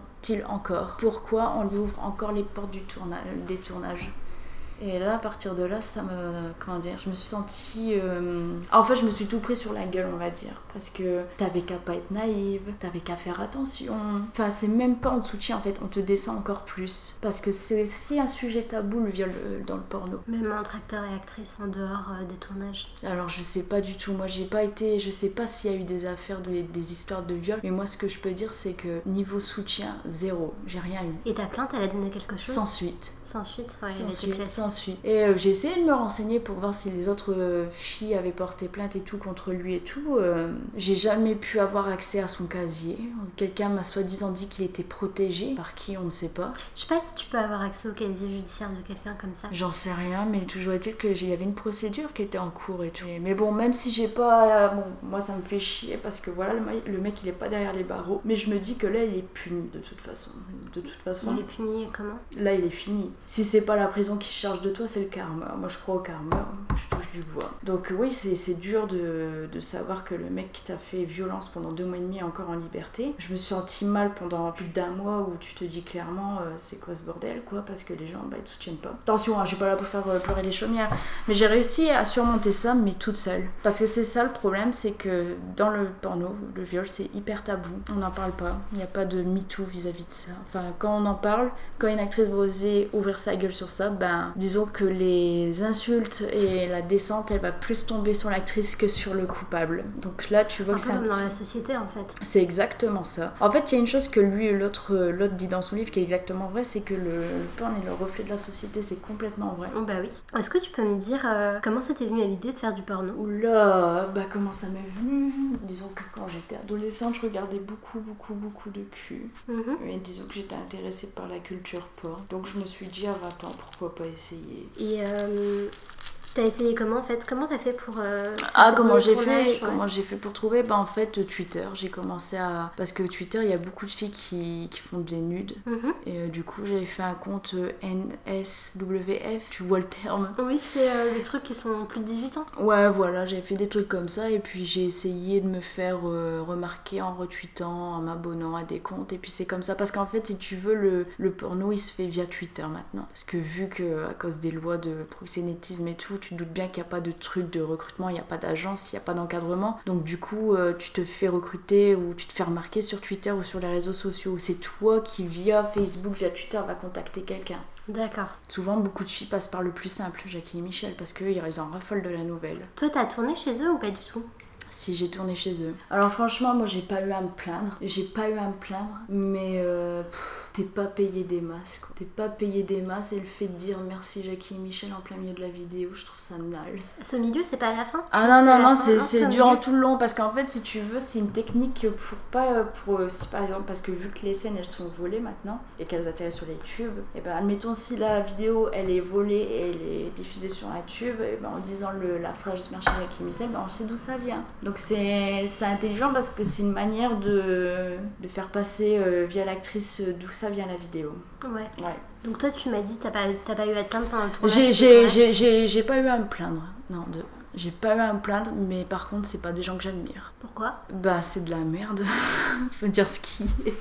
Pourquoi on lui ouvre encore les portes du tourna- des tournages? Et là, à partir de là, ça me. Comment dire Je me suis sentie. euh, En fait, je me suis tout pris sur la gueule, on va dire. Parce que t'avais qu'à pas être naïve, t'avais qu'à faire attention. Enfin, c'est même pas en soutien, en fait, on te descend encore plus. Parce que c'est aussi un sujet tabou, le viol euh, dans le porno. Même entre acteur et actrice, en dehors euh, des tournages. Alors, je sais pas du tout. Moi, j'ai pas été. Je sais pas s'il y a eu des affaires, de- des histoires de viol. Mais moi, ce que je peux dire, c'est que niveau soutien, zéro. J'ai rien eu. Et ta plainte, elle a donné quelque chose? Sans suite. Sans suite Ouais, suite. Et euh, j'ai essayé de me renseigner pour voir si les autres euh, filles avaient porté plainte et tout contre lui et tout. Euh, j'ai jamais pu avoir accès à son casier. Quelqu'un m'a soi-disant dit qu'il était protégé. Par qui, on ne sait pas. Je sais pas si tu peux avoir accès au casier judiciaire de quelqu'un comme ça. J'en sais rien, mais toujours est-il qu'il y avait une procédure qui était en cours et tout. Mais bon, même si j'ai pas. Bon, moi ça me fait chier parce que voilà, le mec, le mec il est pas derrière les barreaux. Mais je me dis que là il est puni de toute façon. De toute façon. Il est puni comment? Là, il est fini. Si c'est pas la prison qui charge de toi, c'est le karma. Moi, je crois au karma. Du bois. Donc, oui, c'est dur de, de savoir que le mec qui t'a fait violence pendant deux mois et demi est encore en liberté. Je me suis sentie mal pendant plus d'un mois où tu te dis clairement, euh, c'est quoi ce bordel, quoi, parce que les gens, bah, ils te soutiennent pas. Attention, hein, je suis pas là pour faire euh, pleurer les chaumières. Mais j'ai réussi à surmonter ça, mais toute seule. Parce que c'est ça le problème, c'est que dans le porno, le viol, c'est hyper tabou. On n'en parle pas. Il n'y a pas de MeToo vis-à-vis de ça. Enfin, quand on en parle, quand une actrice va oser ouvrir sa gueule sur ça, ben, disons que les insultes et la descente, elle va plus tomber sur l'actrice que sur le coupable. Donc là, tu vois Un que c'est un dans la société en fait. c'est exactement ça. En fait, il y a une chose que lui, l'autre, l'autre dit dans son livre qui est exactement vrai, c'est que le, le porn est le reflet de la société. C'est complètement vrai. Oh, bah oui. Est-ce que tu peux me dire euh, comment ça t'est venu à l'idée de faire du porno? Oula, bah comment ça m'est venu? Disons que quand j'étais adolescente, je regardais beaucoup, beaucoup, beaucoup de cul. Mhm. Et disons que j'étais intéressée par la culture porn. Donc je me suis dit à 20 ans, pourquoi pas essayer? Et euh, t'as essayé comment en fait? Comment t'as fait pour. euh, Ah, comment j'ai fait ouais. Comment j'ai fait pour trouver? Bah en fait Twitter, j'ai commencé à parce que Twitter, il y a beaucoup de filles qui, qui font des nudes Mhm. et euh, du coup, j'avais fait un compte euh, NSWF, tu vois le terme. Oui, c'est euh, les trucs qui sont plus de 18 ans. Ouais, voilà, j'avais fait des trucs comme ça et puis j'ai essayé de me faire euh, remarquer en retweetant, en m'abonnant à des comptes et puis c'est comme ça parce qu'en fait, si tu veux, le, le porno il se fait via Twitter maintenant. Parce que vu que à cause des lois de proxénétisme et tout, tu te doutes bien qu'il n'y a pas de truc de recrutement, il n'y a pas d'agence, il n'y a pas d'encadrement. Donc du coup, euh, tu te fais recruter ou tu te fais remarquer sur Twitter ou sur les réseaux sociaux. C'est toi qui via Facebook, via Twitter va contacter quelqu'un. D'accord. Souvent, beaucoup de filles passent par le plus simple, Jackie et Michel, parce qu'ils en raffolent de la nouvelle. Toi, t'as tourné chez eux ou pas du tout? Si j'ai tourné chez eux. Alors franchement, moi j'ai pas eu à me plaindre. J'ai pas eu à me plaindre, mais euh, pff, t'es pas payé des masses. quoi. T'es pas payé des masses et le fait de dire merci Jackie et Michel en plein milieu de la vidéo, je trouve ça naze. Ce milieu, c'est pas à la fin Ah non, non, non, c'est Non, c'est durant tout le long parce qu'en fait, si tu veux, c'est une technique pour pas. Pour, euh, si par exemple, parce que vu que les scènes elles sont volées maintenant et qu'elles atterrissent sur les tubes, et ben admettons si la vidéo elle est volée et elle est diffusée sur un tube, et ben, en disant le, la phrase merci Jackie et Michel, ben on sait d'où ça vient. Donc c'est c'est intelligent parce que c'est une manière de, de faire passer euh, via l'actrice euh, d'où ça vient la vidéo. Ouais. Ouais. Donc toi, tu m'as dit t'as pas, t'as pas eu à te plaindre pendant le tournage j'ai pas eu à me plaindre. Non, de- j'ai pas eu à me plaindre, mais par contre, c'est pas des gens que j'admire. Pourquoi? Bah, c'est de la merde. Faut dire ce qui est.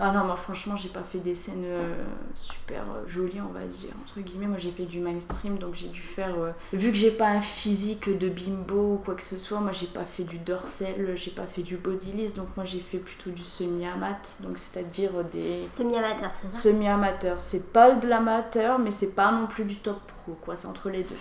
Ah non, moi franchement, j'ai pas fait des scènes euh, super euh, jolies, on va dire. Entre guillemets, moi j'ai fait du mainstream, donc j'ai dû faire. euh, Vu que j'ai pas un physique de bimbo ou quoi que ce soit, moi j'ai pas fait du dorsal, j'ai pas fait du bodylist, donc moi j'ai fait plutôt du semi-amat, donc c'est-à-dire des. Semi-amateur, c'est ça? Semi-amateur. C'est pas de l'amateur, mais c'est pas non plus du top pro, quoi, c'est entre les deux.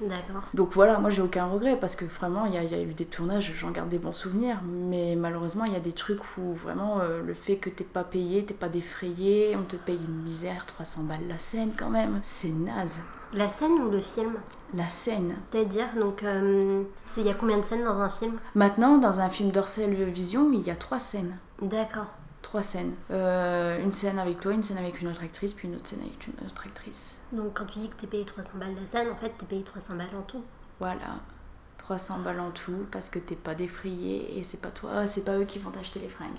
D'accord. Donc voilà, moi j'ai aucun regret parce que vraiment il y, a- il y a eu des tournages, j'en garde des bons souvenirs, mais malheureusement il y a des trucs où vraiment euh, le fait que t'es pas payé, t'es pas défrayé, on te paye une misère, 300 balles la scène quand même, c'est naze. La scène ou le film? La scène. C'est-à-dire, donc, euh, il y a combien de scènes dans un film? Maintenant dans un film d'Orcel Vision, il y a trois scènes. D'accord. Trois scènes. Euh, une scène avec toi, une scène avec une autre actrice, puis une autre scène avec une autre actrice. Donc quand tu dis que t'es payé 300 balles la scène, en fait, t'es payé 300 balles en tout. Voilà. 300 balles en tout parce que t'es pas défrayé et c'est pas toi, c'est pas eux qui vont t'acheter les fringues.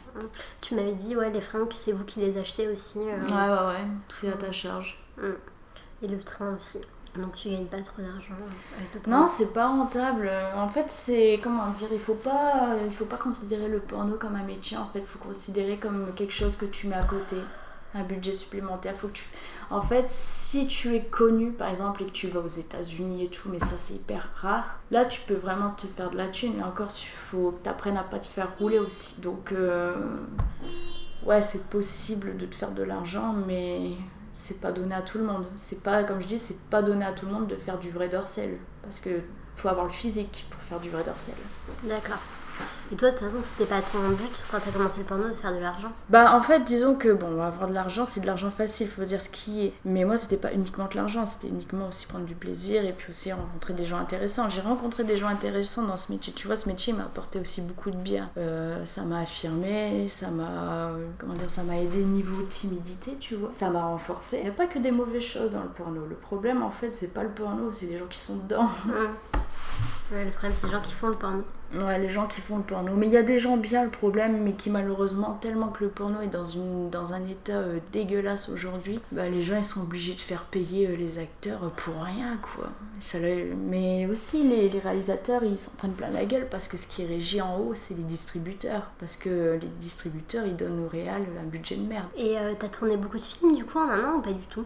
Tu m'avais dit, ouais, les fringues, c'est vous qui les achetez aussi. euh, Ouais, ouais, ouais, c'est à ta charge. mm. Et le train aussi. Donc tu gagnes pas trop d'argent euh, avec le Non, c'est pas rentable. En fait, c'est comment dire, il faut pas, il faut pas considérer le porno comme un métier. En fait, il faut considérer comme quelque chose que tu mets à côté, un budget supplémentaire. Faut que tu, En fait, si tu es connu, par exemple, et que tu vas aux États-Unis et tout, mais ça c'est hyper rare, là tu peux vraiment te faire de la thune, mais encore, il faut que tu apprennes à pas te faire rouler aussi. Donc, euh, ouais, c'est possible de te faire de l'argent, mais c'est pas donné à tout le monde. C'est pas, comme je dis, c'est pas donné à tout le monde de faire du vrai dorsel. Parce que faut avoir le physique pour faire du vrai dorsel. D'accord. Et toi, de toute façon, c'était pas ton but quand t'as commencé le porno de faire de l'argent Bah, en fait, disons que bon, avoir de l'argent, c'est de l'argent facile, faut dire ce qui est. Mais moi, c'était pas uniquement de l'argent, c'était uniquement aussi prendre du plaisir et puis aussi rencontrer des gens intéressants. J'ai rencontré des gens intéressants dans ce métier. Tu vois, ce métier m'a apporté aussi beaucoup de bien. Euh, ça m'a affirmé, ça m'a. Comment dire, ça m'a aidé niveau timidité, tu vois. Ça m'a renforcé. Il n'y a pas que des mauvaises choses dans le porno. Le problème, en fait, c'est pas le porno, c'est les gens qui sont dedans. Mmh. Ouais, le problème, c'est les gens qui font le porno. Ouais, les gens qui font le porno. Mais il y a des gens bien, le problème, mais qui malheureusement, tellement que le porno est dans, une, dans un état euh, dégueulasse aujourd'hui, bah, les gens ils sont obligés de faire payer euh, les acteurs euh, pour rien, quoi. Ça, mais aussi, les, les réalisateurs, ils s'en prennent plein la gueule parce que ce qui est en haut, c'est les distributeurs. Parce que les distributeurs, ils donnent au réal un budget de merde. Et t'as tourné beaucoup de films, du coup, en un an ou pas du tout?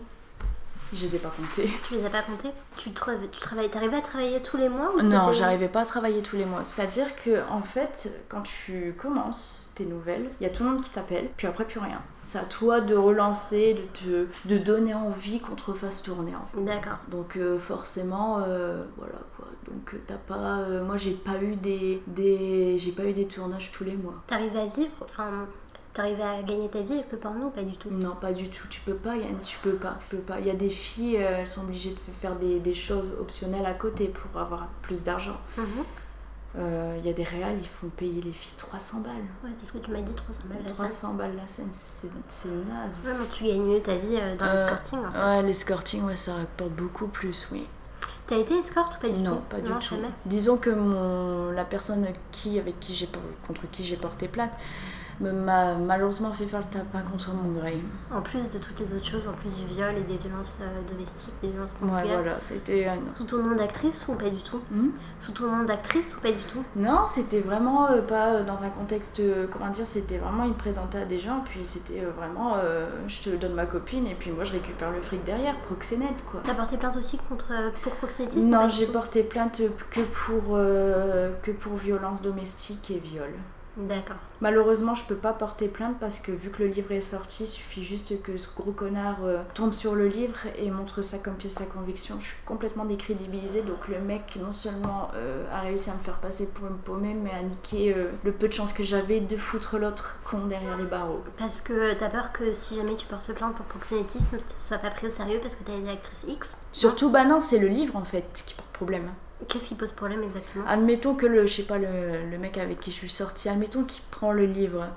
Je les ai pas comptés. Tu les as pas comptés Tu, tu travailles, t'arrivais à travailler tous les mois ou Non, j'arrivais pas à travailler tous les mois. C'est-à-dire que en fait, quand tu commences tes nouvelles, il y a tout le monde qui t'appelle, puis après plus rien. C'est à toi de relancer, de te de donner envie qu'on te refasse tourner. En fait. D'accord. Donc euh, forcément, euh, voilà quoi. Donc euh, t'as pas, moi j'ai pas eu des, des j'ai pas eu des tournages tous les mois. T'arrives à vivre, enfin T'arrivais à gagner ta vie avec le porno pas du tout? Non, pas du tout. Tu peux pas, Yann, tu peux pas, tu peux pas. Il y a des filles, euh, elles sont obligées de faire des, des, choses optionnelles à côté pour avoir plus d'argent. Mhm. Euh, il y a des réals, ils font payer les filles 300 balles. Ouais, c'est ce que tu m'as dit, 300 balles la 300 balles la scène, c'est naze. Ouais, mais tu gagnes mieux ta vie euh, dans l'escorting en fait. Ouais, l'escorting, ouais, ça rapporte beaucoup plus, oui. T'as été escorte ou pas du tout? Non, pas du tout. Disons que mon, la personne qui, avec qui j'ai contre qui j'ai porté plainte, m'a malheureusement fait faire le tapin contre mon gré. En plus de toutes les autres choses, en plus du viol et des violences euh, domestiques, des violences conjugales. Ouais, voilà, c'était. Sous ton nom d'actrice ou pas du tout? Hmm? Sous ton nom d'actrice ou pas du tout? Non, c'était vraiment euh, pas euh, dans un contexte. comment dire C'était vraiment, il me présentait à des gens, puis c'était vraiment, je te donne ma copine, et puis moi je récupère le fric derrière, proxénète quoi. T'as porté plainte aussi contre pour proxénétisme Non, j'ai porté plainte que pour, que pour violence domestique et viol. D'accord. Malheureusement, je peux pas porter plainte parce que vu que le livre est sorti, il suffit juste que ce gros connard euh, tombe sur le livre et montre ça comme pièce à conviction. Je suis complètement décrédibilisée, donc le mec non seulement euh, a réussi à me faire passer pour une paumée, mais a niqué euh, le peu de chance que j'avais de foutre l'autre con derrière les barreaux. Parce que t'as peur que si jamais tu portes plainte pour proxénétisme, ça soit pas pris au sérieux parce que t'as une actrice X? Surtout, bah non, c'est le livre en fait qui porte problème. Qu'est-ce qui pose problème exactement? Admettons que le, je sais pas, le, le mec avec qui je suis sortie, admettons qu'il prend le livre.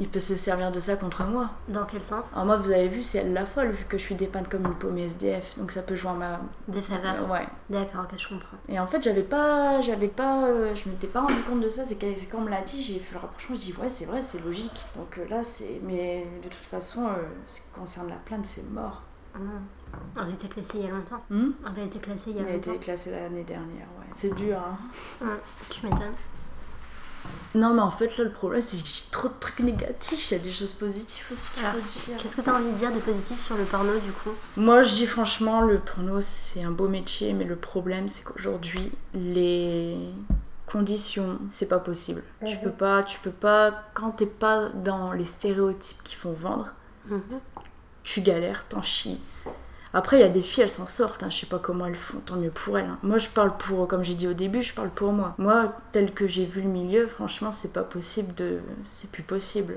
Il peut se servir de ça contre moi. Dans quel sens? Alors moi, vous avez vu, c'est elle la folle, vu que je suis dépeinte comme une paume SDF. Donc ça peut jouer à ma... Des faveurs Ouais. D'accord, ok, je comprends. Et en fait, j'avais pas... J'avais pas... Euh, je m'étais pas rendu compte de ça. C'est quand on me l'a dit, j'ai fait le rapprochement. Je dis, ouais, c'est vrai, c'est logique. Donc euh, là, c'est... Mais de toute façon, euh, ce qui concerne la plainte, c'est mort. Mmh. On a été classé il y a longtemps. Hmm on a été classé il y a longtemps. On a été classé l'année dernière, ouais. C'est dur, hein. Hmm, tu m'étonnes. Non, mais en fait, là, le problème, c'est que j'ai trop de trucs négatifs. Il y a des choses positives aussi qu'il faut dire. Qu'est-ce que tu as envie de dire de positif sur le porno, du coup? Moi, je dis franchement, le porno, c'est un beau métier, mais le problème, c'est qu'aujourd'hui, les conditions, c'est pas possible. Tu mhm. peux pas, tu peux pas, quand t'es pas dans les stéréotypes qui font vendre, mhm. tu galères, t'en chies. Après, il y a des filles, elles s'en sortent, hein. je sais pas comment elles font, tant mieux pour elles. Hein. Moi, je parle pour, comme j'ai dit au début, je parle pour moi. Moi, tel que j'ai vu le milieu, franchement, c'est pas possible de. C'est plus possible.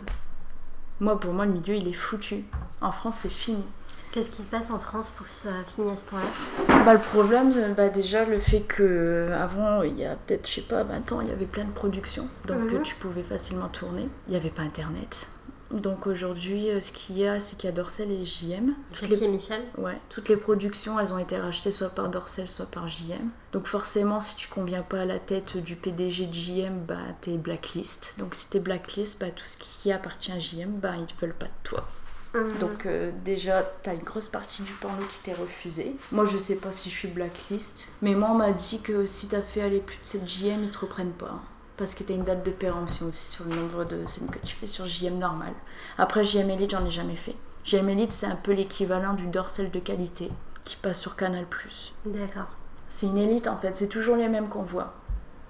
Moi, pour moi, le milieu, il est foutu. En France, c'est fini. Qu'est-ce qui se passe en France pour que ce soit fini à ce point-là? Bah, Le problème, bah, déjà, le fait que avant, il y a peut-être, je sais pas, 20 ans, il y avait plein de productions. Donc, mhm. tu pouvais facilement tourner. Il n'y avait pas Internet. Donc aujourd'hui, euh, ce qu'il y a, c'est qu'il y a Dorsel et JM. Toutes les... Michel Ouais. Toutes les productions, elles ont été rachetées soit par Dorsel, soit par JM. Donc forcément, si tu conviens pas à la tête du PDG de JM, bah t'es blacklist. Donc si t'es blacklist, bah tout ce qui appartient à JM, bah ils veulent pas de toi. Mhm. Donc euh, déjà, t'as une grosse partie du porno qui t'est refusée. Moi, je sais pas si je suis blacklist, mais moi, on m'a dit que si t'as fait aller plus de 7 JM, ils te reprennent pas parce que tu as une date de péremption aussi sur le nombre de scènes que tu fais sur JM normal. Après JM Elite, j'en ai jamais fait. GM Elite, c'est un peu l'équivalent du dorsal de qualité qui passe sur Canal+. D'accord. C'est une élite en fait, c'est toujours les mêmes qu'on voit.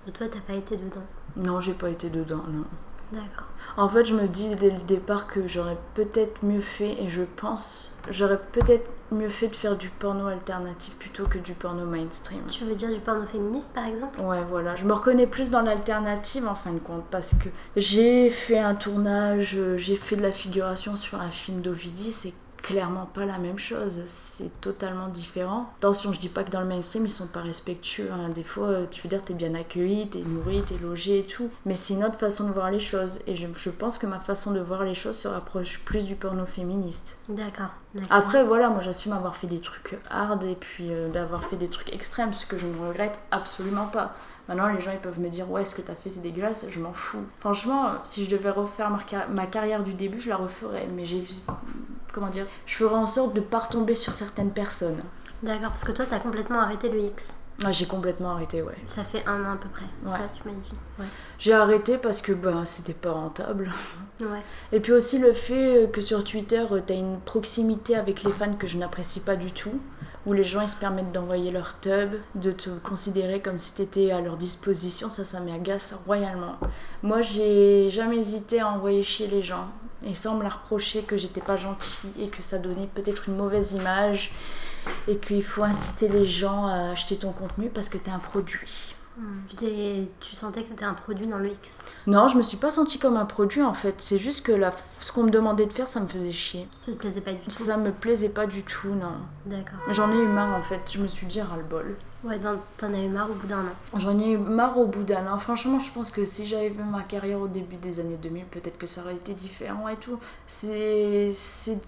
Et toi, t'as pas été dedans? Non, j'ai pas été dedans, non. D'accord. En fait, je me dis dès le départ que j'aurais peut-être mieux fait, et je pense, j'aurais peut-être mieux fait de faire du porno alternatif plutôt que du porno mainstream. Tu veux dire du porno féministe par exemple? Ouais, voilà. Je me reconnais plus dans l'alternative en fin de compte parce que j'ai fait un tournage, euh, j'ai fait de la figuration sur un film d'Ovidie, c'est clairement pas la même chose, c'est totalement différent. Attention, je dis pas que dans le mainstream ils sont pas respectueux, hein. des fois, euh, tu veux dire, t'es bien accueilli, t'es nourri, t'es logé et tout, mais c'est une autre façon de voir les choses, et je, je pense que ma façon de voir les choses se rapproche plus du porno féministe. D'accord. d'accord. Après, voilà, moi j'assume avoir fait des trucs hard et puis euh, d'avoir fait des trucs extrêmes, ce que je ne regrette absolument pas. Maintenant, les gens ils peuvent me dire ouais, ce que t'as fait c'est dégueulasse, je m'en fous. Franchement, si je devais refaire ma, car- ma carrière du début, je la referais, mais j'ai. Comment dire Je ferais en sorte de ne pas retomber sur certaines personnes. D'accord, parce que toi, t'as complètement arrêté le X. Ah, j'ai complètement arrêté, ouais. Ça fait un an à peu près. Ouais. Ça, tu m'as dit. Ouais. J'ai arrêté parce que ben, c'était pas rentable. Ouais. Et puis aussi le fait que sur Twitter, t'as une proximité avec les fans que je n'apprécie pas du tout. Où les gens ils se permettent d'envoyer leur tub, de te considérer comme si t'étais à leur disposition, ça, ça m'agace royalement. Moi, j'ai jamais hésité à envoyer chier les gens. Et sans me la reprocher que j'étais pas gentille et que ça donnait peut-être une mauvaise image. Et qu'il faut inciter les gens à acheter ton contenu parce que t'es un produit. Hmm. Tu, tu sentais que t'étais un produit dans le X. Non, je me suis pas sentie comme un produit en fait. C'est juste que la... ce qu'on me demandait de faire, ça me faisait chier. Ça te plaisait pas du tout Ça me plaisait pas du tout, non. D'accord. J'en ai eu marre en fait. Je me suis dit ras-le-bol. Ouais, dans- t'en as eu marre au bout d'un an. J'en ai eu marre au bout d'un an. Franchement, je pense que si j'avais fait ma carrière au début des années 2000, peut-être que ça aurait été différent et tout. C'est.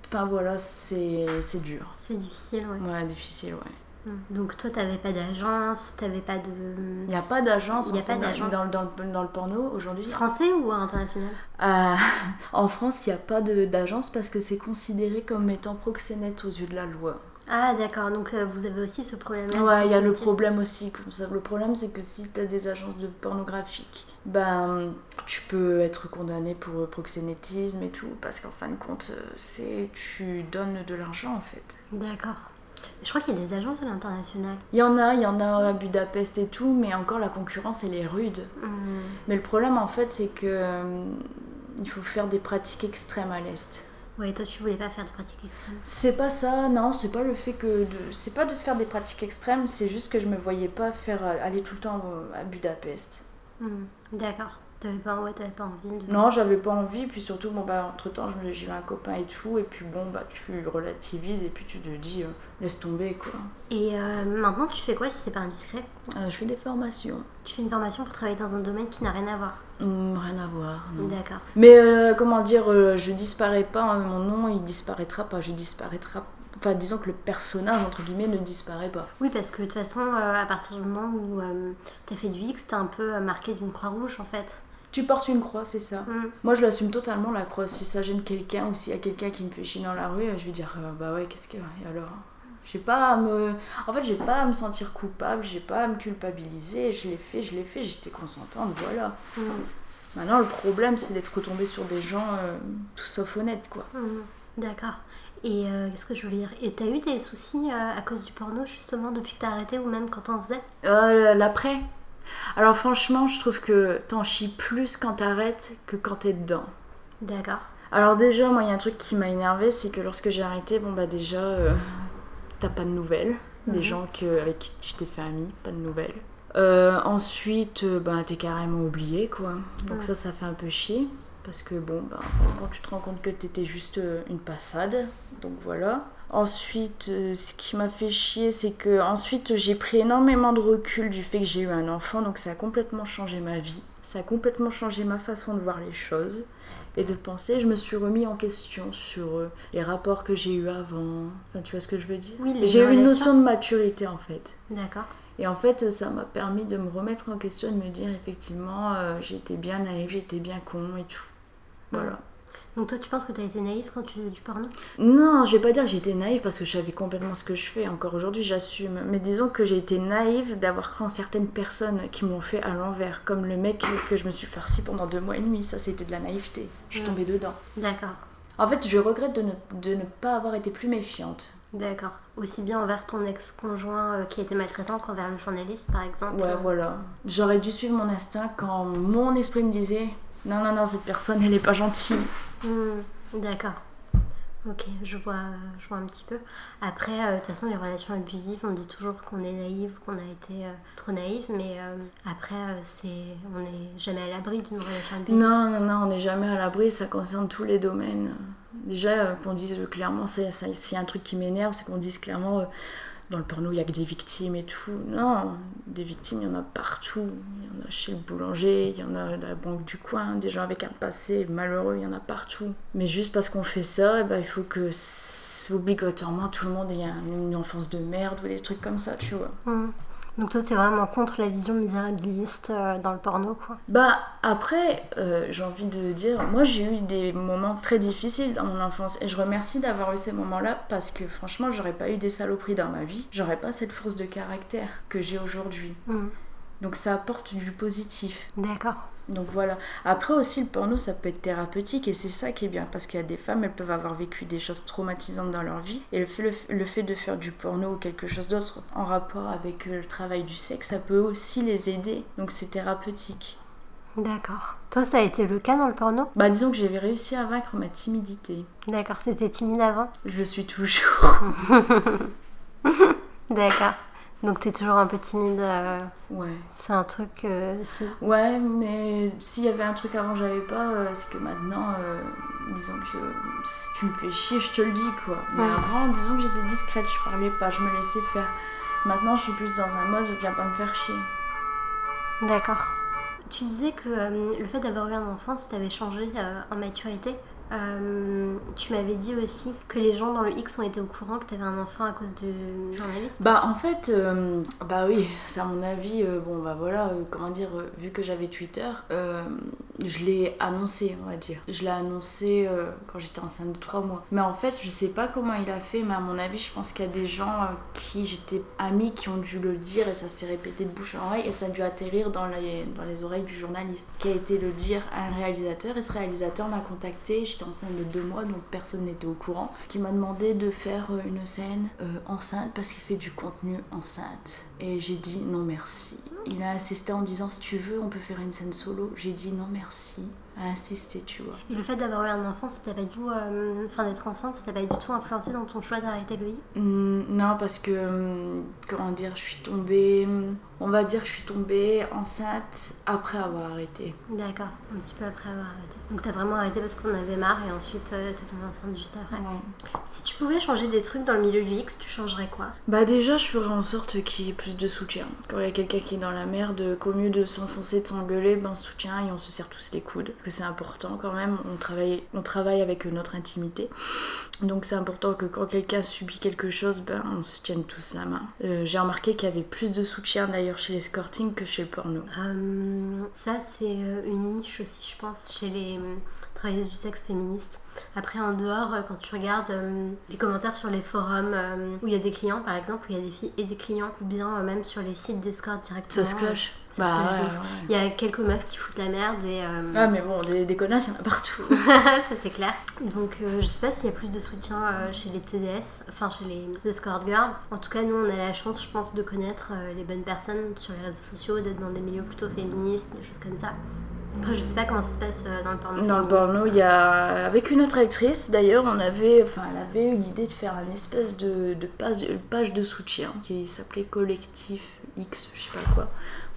Enfin voilà, c'est c'est dur. C'est difficile, ouais. Ouais, difficile, ouais. Hmm. Donc toi, t'avais pas d'agence, t'avais pas de... Il n'y a pas d'agence Il a pas d'agence. dans, dans, le, dans le porno aujourd'hui. Français ou international? Euh, en France, il n'y a pas d'agence parce que c'est considéré comme étant proxénète aux yeux de la loi. Ah d'accord, donc euh, vous avez aussi ce problème-là. Ouais, il y a le problème aussi. Comme ça. Le problème, c'est que si tu as des agences de pornographique, ben, tu peux être condamné pour euh, proxénétisme et tout. Parce qu'en fin de compte, c'est tu donnes de l'argent en fait. D'accord. Je crois qu'il y a des agences à l'international. Il y en a, il y en a à Budapest et tout, mais encore la concurrence, elle est rude. Hmm. Mais le problème, en fait, c'est que euh, il faut faire des pratiques extrêmes à l'Est. Ouais, toi tu voulais pas faire de pratiques extrêmes. C'est pas ça, non, c'est pas le fait que de... c'est pas de faire des pratiques extrêmes, c'est juste que je me voyais pas faire euh, aller tout le temps euh, à Budapest. Hmm. D'accord. T'avais pas, ouais, t'avais pas envie de... Non, j'avais pas envie, puis surtout, bon bah entre temps, j'ai eu un copain et tout, et puis bon bah tu relativises et puis tu te dis euh, laisse tomber quoi. Et euh, maintenant tu fais quoi si c'est pas indiscret? Euh, je fais des formations, Tu fais une formation pour travailler dans un domaine qui n'a rien à voir? Hum, rien à voir. non. D'accord. Mais comment dire, je disparais pas, hein, mon nom il disparaîtra pas, je disparaîtra. Enfin, disons que le personnage entre guillemets ne disparaît pas. Oui, parce que de toute façon, euh, à partir du moment où euh, t'as fait du X, t'es un peu marqué d'une croix rouge en fait. Tu portes une croix, c'est ça. Hmm. Moi, je l'assume totalement la croix. Si ça gêne quelqu'un ou s'il y a quelqu'un qui me fait chier dans la rue, je vais dire euh, bah ouais, qu'est-ce que et alors? J'ai pas à me, en fait, j'ai pas à me sentir coupable, j'ai pas à me culpabiliser. Je l'ai fait, je l'ai fait, j'étais consentante, voilà. Hmm. Maintenant, le problème, c'est d'être retombé sur des gens euh, tout sauf honnêtes, quoi. Hmm. D'accord. Et euh, qu'est-ce que je voulais dire? Et t'as eu des soucis à cause du porno justement depuis que t'as arrêté ou même quand t'en faisais? L'après. Alors franchement, je trouve que t'en chies plus quand t'arrêtes que quand t'es dedans. D'accord. Alors déjà, moi, il y a un truc qui m'a énervé, c'est que lorsque j'ai arrêté, bon bah déjà, euh, t'as pas de nouvelles. Des Mhm. gens que, avec qui tu t'es fait ami, pas de nouvelles. Euh, ensuite, euh, bah, t'es carrément oublié, quoi. Donc Ouais. ça, ça fait un peu chier. Parce que bon, bah, quand tu te rends compte que t'étais juste une passade, donc voilà. Ensuite, euh, ce qui m'a fait chier, c'est que ensuite j'ai pris énormément de recul du fait que j'ai eu un enfant, donc ça a complètement changé ma vie. Ça a complètement changé ma façon de voir les choses et de penser. Je me suis remis en question sur euh, les rapports que j'ai eu avant. Enfin, tu vois ce que je veux dire Oui, J'ai eu une notion de maturité en fait. D'accord. Et en fait, ça m'a permis de me remettre en question et de me dire effectivement, euh, j'étais bien naïve, j'étais bien con et tout. Voilà. Donc toi tu penses que t'as été naïf quand tu faisais du porno? Non, je vais pas dire que j'étais naïve parce que je savais complètement ce que je fais. Encore aujourd'hui, j'assume. Mais disons que j'ai été naïve d'avoir cru en certaines personnes qui m'ont fait à l'envers. Comme le mec que je me suis farci pendant deux mois et demi. Ça, c'était de la naïveté. Je suis Ouais. tombée dedans. D'accord. En fait, je regrette de ne, de ne pas avoir été plus méfiante. D'accord. Aussi bien envers ton ex-conjoint euh, qui était maltraitant qu'envers le journaliste, par exemple. Ouais, voilà. J'aurais dû suivre mon instinct quand mon esprit me disait non, non, non, cette personne, elle est pas gentille. Hmm, D'accord. Ok, je vois, je vois un petit peu. Après, euh, de toute façon, les relations abusives, on dit toujours qu'on est naïf, qu'on a été euh, trop naïf, mais euh, après, c'est, on n'est jamais à l'abri d'une relation abusive. Non, non, non, on n'est jamais à l'abri, ça concerne tous les domaines. Déjà, qu'on dise clairement, c'est, un truc qui m'énerve, c'est qu'on dise clairement, dans le porno, il y a que des victimes et tout. Non, des victimes, il y en a partout. Il y en a chez le boulanger, il y en a à la banque du coin, des gens avec un passé malheureux, il y en a partout. Mais juste parce qu'on fait ça, eh ben, il faut que obligatoirement tout le monde ait un- une enfance de merde ou des trucs comme ça, tu vois. Hmm. Donc toi, t'es vraiment contre la vision misérabiliste euh, dans le porno, quoi. Bah après, euh, j'ai envie de dire, moi j'ai eu des moments très difficiles dans mon enfance et je remercie d'avoir eu ces moments-là parce que franchement, j'aurais pas eu des saloperies dans ma vie, j'aurais pas cette force de caractère que j'ai aujourd'hui. Hmm. Donc ça apporte du positif. D'accord. Donc voilà. Après aussi, le porno, ça peut être thérapeutique et c'est ça qui est bien parce qu'il y a des femmes, elles peuvent avoir vécu des choses traumatisantes dans leur vie et le fait, le, le fait de faire du porno ou quelque chose d'autre en rapport avec euh, le travail du sexe, ça peut aussi les aider. Donc c'est thérapeutique. D'accord. Toi, ça a été le cas dans le porno? Bah disons que j'avais réussi à vaincre ma timidité. D'accord, c'était timide avant? Je le suis toujours. D'accord. Donc t'es toujours un peu timide. euh, Ouais. c'est un truc. euh, Ouais, mais s'il y avait un truc avant que j'avais pas, euh, c'est que maintenant, euh, disons que si tu me fais chier, je te le dis quoi. Mais Ouais. avant, disons que j'étais discrète, je parlais pas, je me laissais faire. Maintenant, je suis plus dans un mode, viens pas me faire chier. D'accord. Tu disais que le fait d'avoir eu un enfant, ça t'avait changé en maturité? Euh, tu m'avais dit aussi que les gens dans le X ont été au courant que t'avais un enfant à cause du journaliste. Bah en fait, euh, bah oui, c'est à mon avis, euh, bon bah voilà, comment dire, vu que j'avais Twitter, je l'ai annoncé, on va dire. Je l'ai annoncé quand j'étais enceinte de 3 mois. Mais en fait, je sais pas comment il a fait, mais à mon avis, je pense qu'il y a des gens qui j'étais amie qui ont dû le dire et ça s'est répété de bouche en oreille et ça a dû atterrir dans les, dans les oreilles du journaliste qui a été le dire à un réalisateur et ce réalisateur m'a contacté, j'étais enceinte de 2 mois donc personne n'était au courant, qui m'a demandé de faire euh, une scène euh, enceinte parce qu'il fait du contenu enceinte. Et j'ai dit non merci. Il a insisté en disant si tu veux on peut faire une scène solo. J'ai dit non merci. A insisté tu vois. Et le fait d'avoir eu un enfant, ça t'a pas du tout, euh, enfin d'être enceinte, ça t'a pas du tout influencé dans ton choix d'arrêter le I Hum, non parce que comment dire je suis tombée on va dire que je suis tombée enceinte après avoir arrêté. D'accord, un petit peu après avoir arrêté. Donc t'as vraiment arrêté parce qu'on avait marre et ensuite euh, t'es tombée enceinte juste après. Si tu pouvais changer des trucs dans le milieu du X, tu changerais quoi? Bah déjà je ferais en sorte qu'il y ait plus de soutien. Quand il y a quelqu'un qui est dans la merde, qu'au mieux de s'enfoncer, de s'engueuler, ben on se soutient et on se serre tous les coudes. Parce que c'est important quand même, on travaille, on travaille avec notre intimité. Donc c'est important que quand quelqu'un subit quelque chose, ben on se tienne tous la main. Euh, J'ai remarqué qu'il y avait plus de soutien d'ailleurs chez l'escorting que chez le porno. Euh, Ça, c'est euh, une niche aussi, je pense, chez les euh, travailleuses du sexe féministe. Après, en dehors, quand tu regardes euh, les commentaires sur les forums euh, où il y a des clients, par exemple, où il y a des filles et des clients, ou bien euh, même sur les sites d'escorte directement. Ça se cloche. Bah ouais, ouais. Il y a quelques meufs qui foutent la merde et. euh, Ah mais bon, des, des connasses, il y en a partout. ça c'est clair. Donc euh, je sais pas s'il y a plus de soutien euh, chez les TDS, enfin chez les escort girls. En tout cas nous on a la chance je pense de connaître les bonnes personnes sur les réseaux sociaux, d'être dans des milieux plutôt féministes, des choses comme ça. Après je sais pas comment ça se passe dans le porno. Dans le porno, il y a. Avec une autre actrice, d'ailleurs, on avait. Enfin, elle avait eu l'idée de faire une espèce de, de page, page de soutien qui s'appelait Collectif X, je sais pas quoi.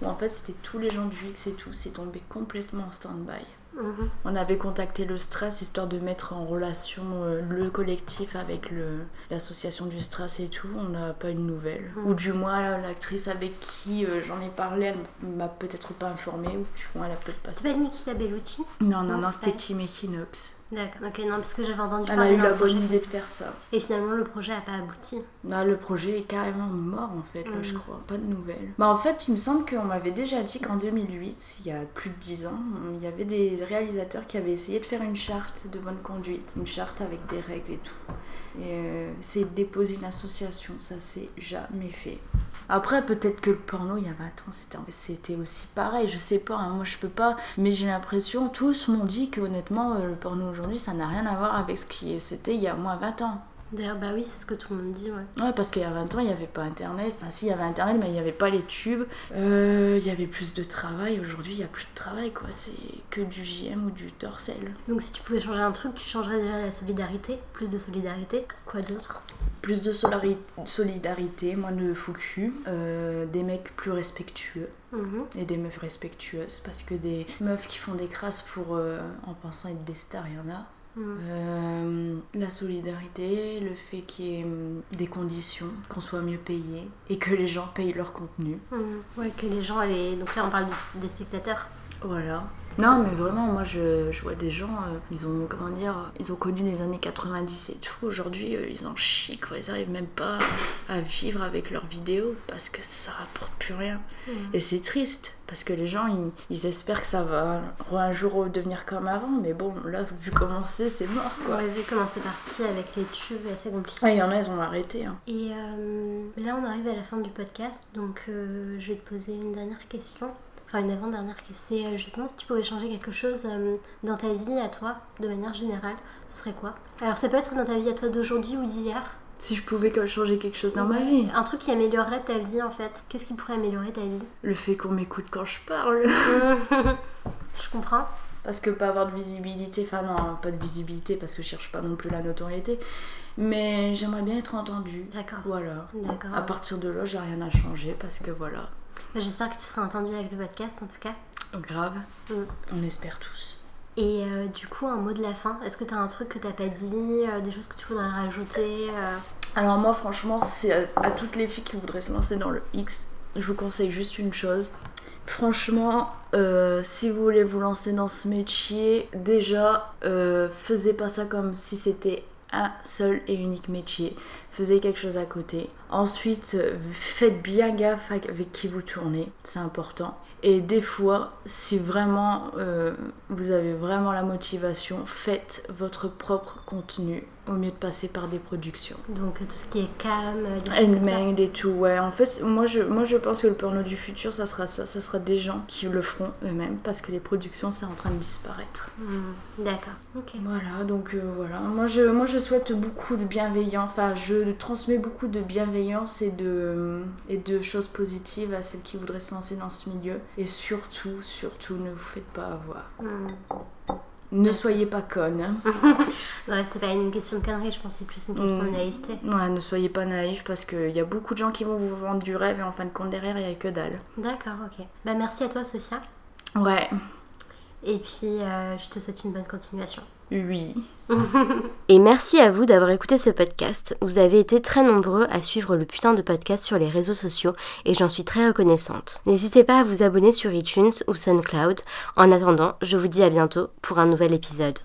Où en fait, c'était tous les gens du X et tout. C'est tombé complètement en stand-by. Mhm. On avait contacté le Strass histoire de mettre en relation euh, le collectif avec le- l'association du Strass et tout. On n'a pas eu de nouvelles. Mhm. Ou du moins, l'actrice avec qui euh, j'en ai parlé, elle m'a peut-être pas informée. Ou du moins, elle a peut-être pas. C'est pas Nikita Bellucci? Non, non, Non, non, c'est c'était Kim Equinox. D'accord, ok, non, parce que j'avais entendu Elle a eu la bonne idée de faire ça. Et finalement, le projet a pas abouti. Là, le projet est carrément mort en fait, là, je crois. Pas de nouvelles. Bah, en fait, il me semble qu'on m'avait déjà dit qu'en 2008, il y a plus de 10 ans, il y avait des réalisateurs qui avaient essayé de faire une charte de bonne conduite. Une charte avec des règles et tout. Et euh, c'est déposer une association, ça s'est jamais fait. Après, peut-être que le porno, il y a 20 ans, c'était, aussi pareil, je sais pas, hein, moi je peux pas, mais j'ai l'impression, tous m'ont dit que honnêtement, euh, le porno aujourd'hui, ça n'a rien à voir avec ce qui c'était il y a moins 20 ans. D'ailleurs, bah oui, c'est ce que tout le monde dit, ouais. Ouais, parce qu'il y a 20 ans, il n'y avait pas Internet. Enfin, si, il y avait Internet, mais il n'y avait pas les tubes. Euh, il y avait plus de travail. Aujourd'hui, il n'y a plus de travail, quoi. C'est que du JM ou du dorsel. Donc, si tu pouvais changer un truc, tu changerais déjà la solidarité Plus de solidarité Quoi d'autre? Plus de solidarité, moins de faux cul. Euh, des mecs plus respectueux. Mhm. Et des meufs respectueuses. Parce que des meufs qui font des crasses pour, euh, en pensant être des stars, il y en a. Mhm. Euh, la solidarité, le fait qu'il y ait hum, des conditions, qu'on soit mieux payé et que les gens payent leur contenu. Ouais, que les gens allaient. Donc là, on parle du- des spectateurs. Voilà. Non, mais vraiment, moi, je, je vois des gens, euh, ils ont, comment dire, ils ont connu les années 90 et tout. Aujourd'hui, euh, ils en chient, quoi. Ils arrivent même pas à vivre avec leurs vidéos parce que ça rapporte plus rien. Et c'est triste parce que les gens, ils, ils espèrent que ça va un jour redevenir comme avant. Mais bon, là, vu comment c'est, c'est mort, On quoi. a vu comment c'est parti avec les tubes, c'est compliqué. Ouais, il y en a, ils ont arrêté. Hein. Et euh, là, on arrive à la fin du podcast, donc je vais te poser une dernière question. Enfin, une avant-dernière question. C'est euh, justement si tu pouvais changer quelque chose euh, dans ta vie à toi, de manière générale, ce serait quoi? Alors, ça peut être dans ta vie à toi d'aujourd'hui ou d'hier. Si je pouvais changer quelque chose dans ma vie, Un truc qui améliorerait ta vie en fait. Qu'est-ce qui pourrait améliorer ta vie? Le fait qu'on m'écoute quand je parle. Je comprends. Parce que pas avoir de visibilité, enfin non, pas de visibilité parce que je cherche pas non plus la notoriété, mais j'aimerais bien être entendue. D'accord. Voilà. D'accord. À partir de là, j'ai rien à changer parce que voilà. Bah, J'espère que tu seras entendu avec le podcast en tout cas. Grave. Mm. On espère tous. Et euh, du coup, un mot de la fin. Est-ce que tu as un truc que t'as pas dit, euh, des choses que tu voudrais rajouter euh, Alors moi, franchement, c'est à, à toutes les filles qui voudraient se lancer dans le X, je vous conseille juste une chose. Franchement, si vous voulez vous lancer dans ce métier, déjà, faisez pas ça comme si c'était un seul et unique métier. Faisez quelque chose à côté. Ensuite, faites bien gaffe avec qui vous tournez, c'est important. Et des fois, si vraiment euh, vous avez vraiment la motivation, faites votre propre contenu au mieux de passer par des productions. Donc tout ce qui est cam, des et tout, ouais. En fait, moi je, moi je pense que le porno du futur, ça sera ça. Ça sera des gens qui le feront eux-mêmes parce que les productions, c'est en train de disparaître. Hmm, D'accord. Ok. Voilà, donc euh, voilà. Moi je, moi je souhaite beaucoup de bienveillance. Enfin, je transmets beaucoup de bienveillance et de, et de choses positives à celles qui voudraient se lancer dans ce milieu. Et surtout, surtout, ne vous faites pas avoir. Hmm. Ne soyez pas conne. hein. Ouais, c'est pas une question de connerie, je pense que c'est plus une question de Hmm. naïveté. Ouais, ne soyez pas naïfs parce qu'il y a beaucoup de gens qui vont vous vendre du rêve et en fin de compte, derrière, il n'y a que dalle. D'accord, ok. Bah merci à toi, Sophia. Ouais, Et puis, euh, je te souhaite une bonne continuation. Oui. Et merci à vous d'avoir écouté ce podcast. Vous avez été très nombreux à suivre le putain de podcast sur les réseaux sociaux et j'en suis très reconnaissante. N'hésitez pas à vous abonner sur iTunes ou SoundCloud. En attendant, je vous dis à bientôt pour un nouvel épisode.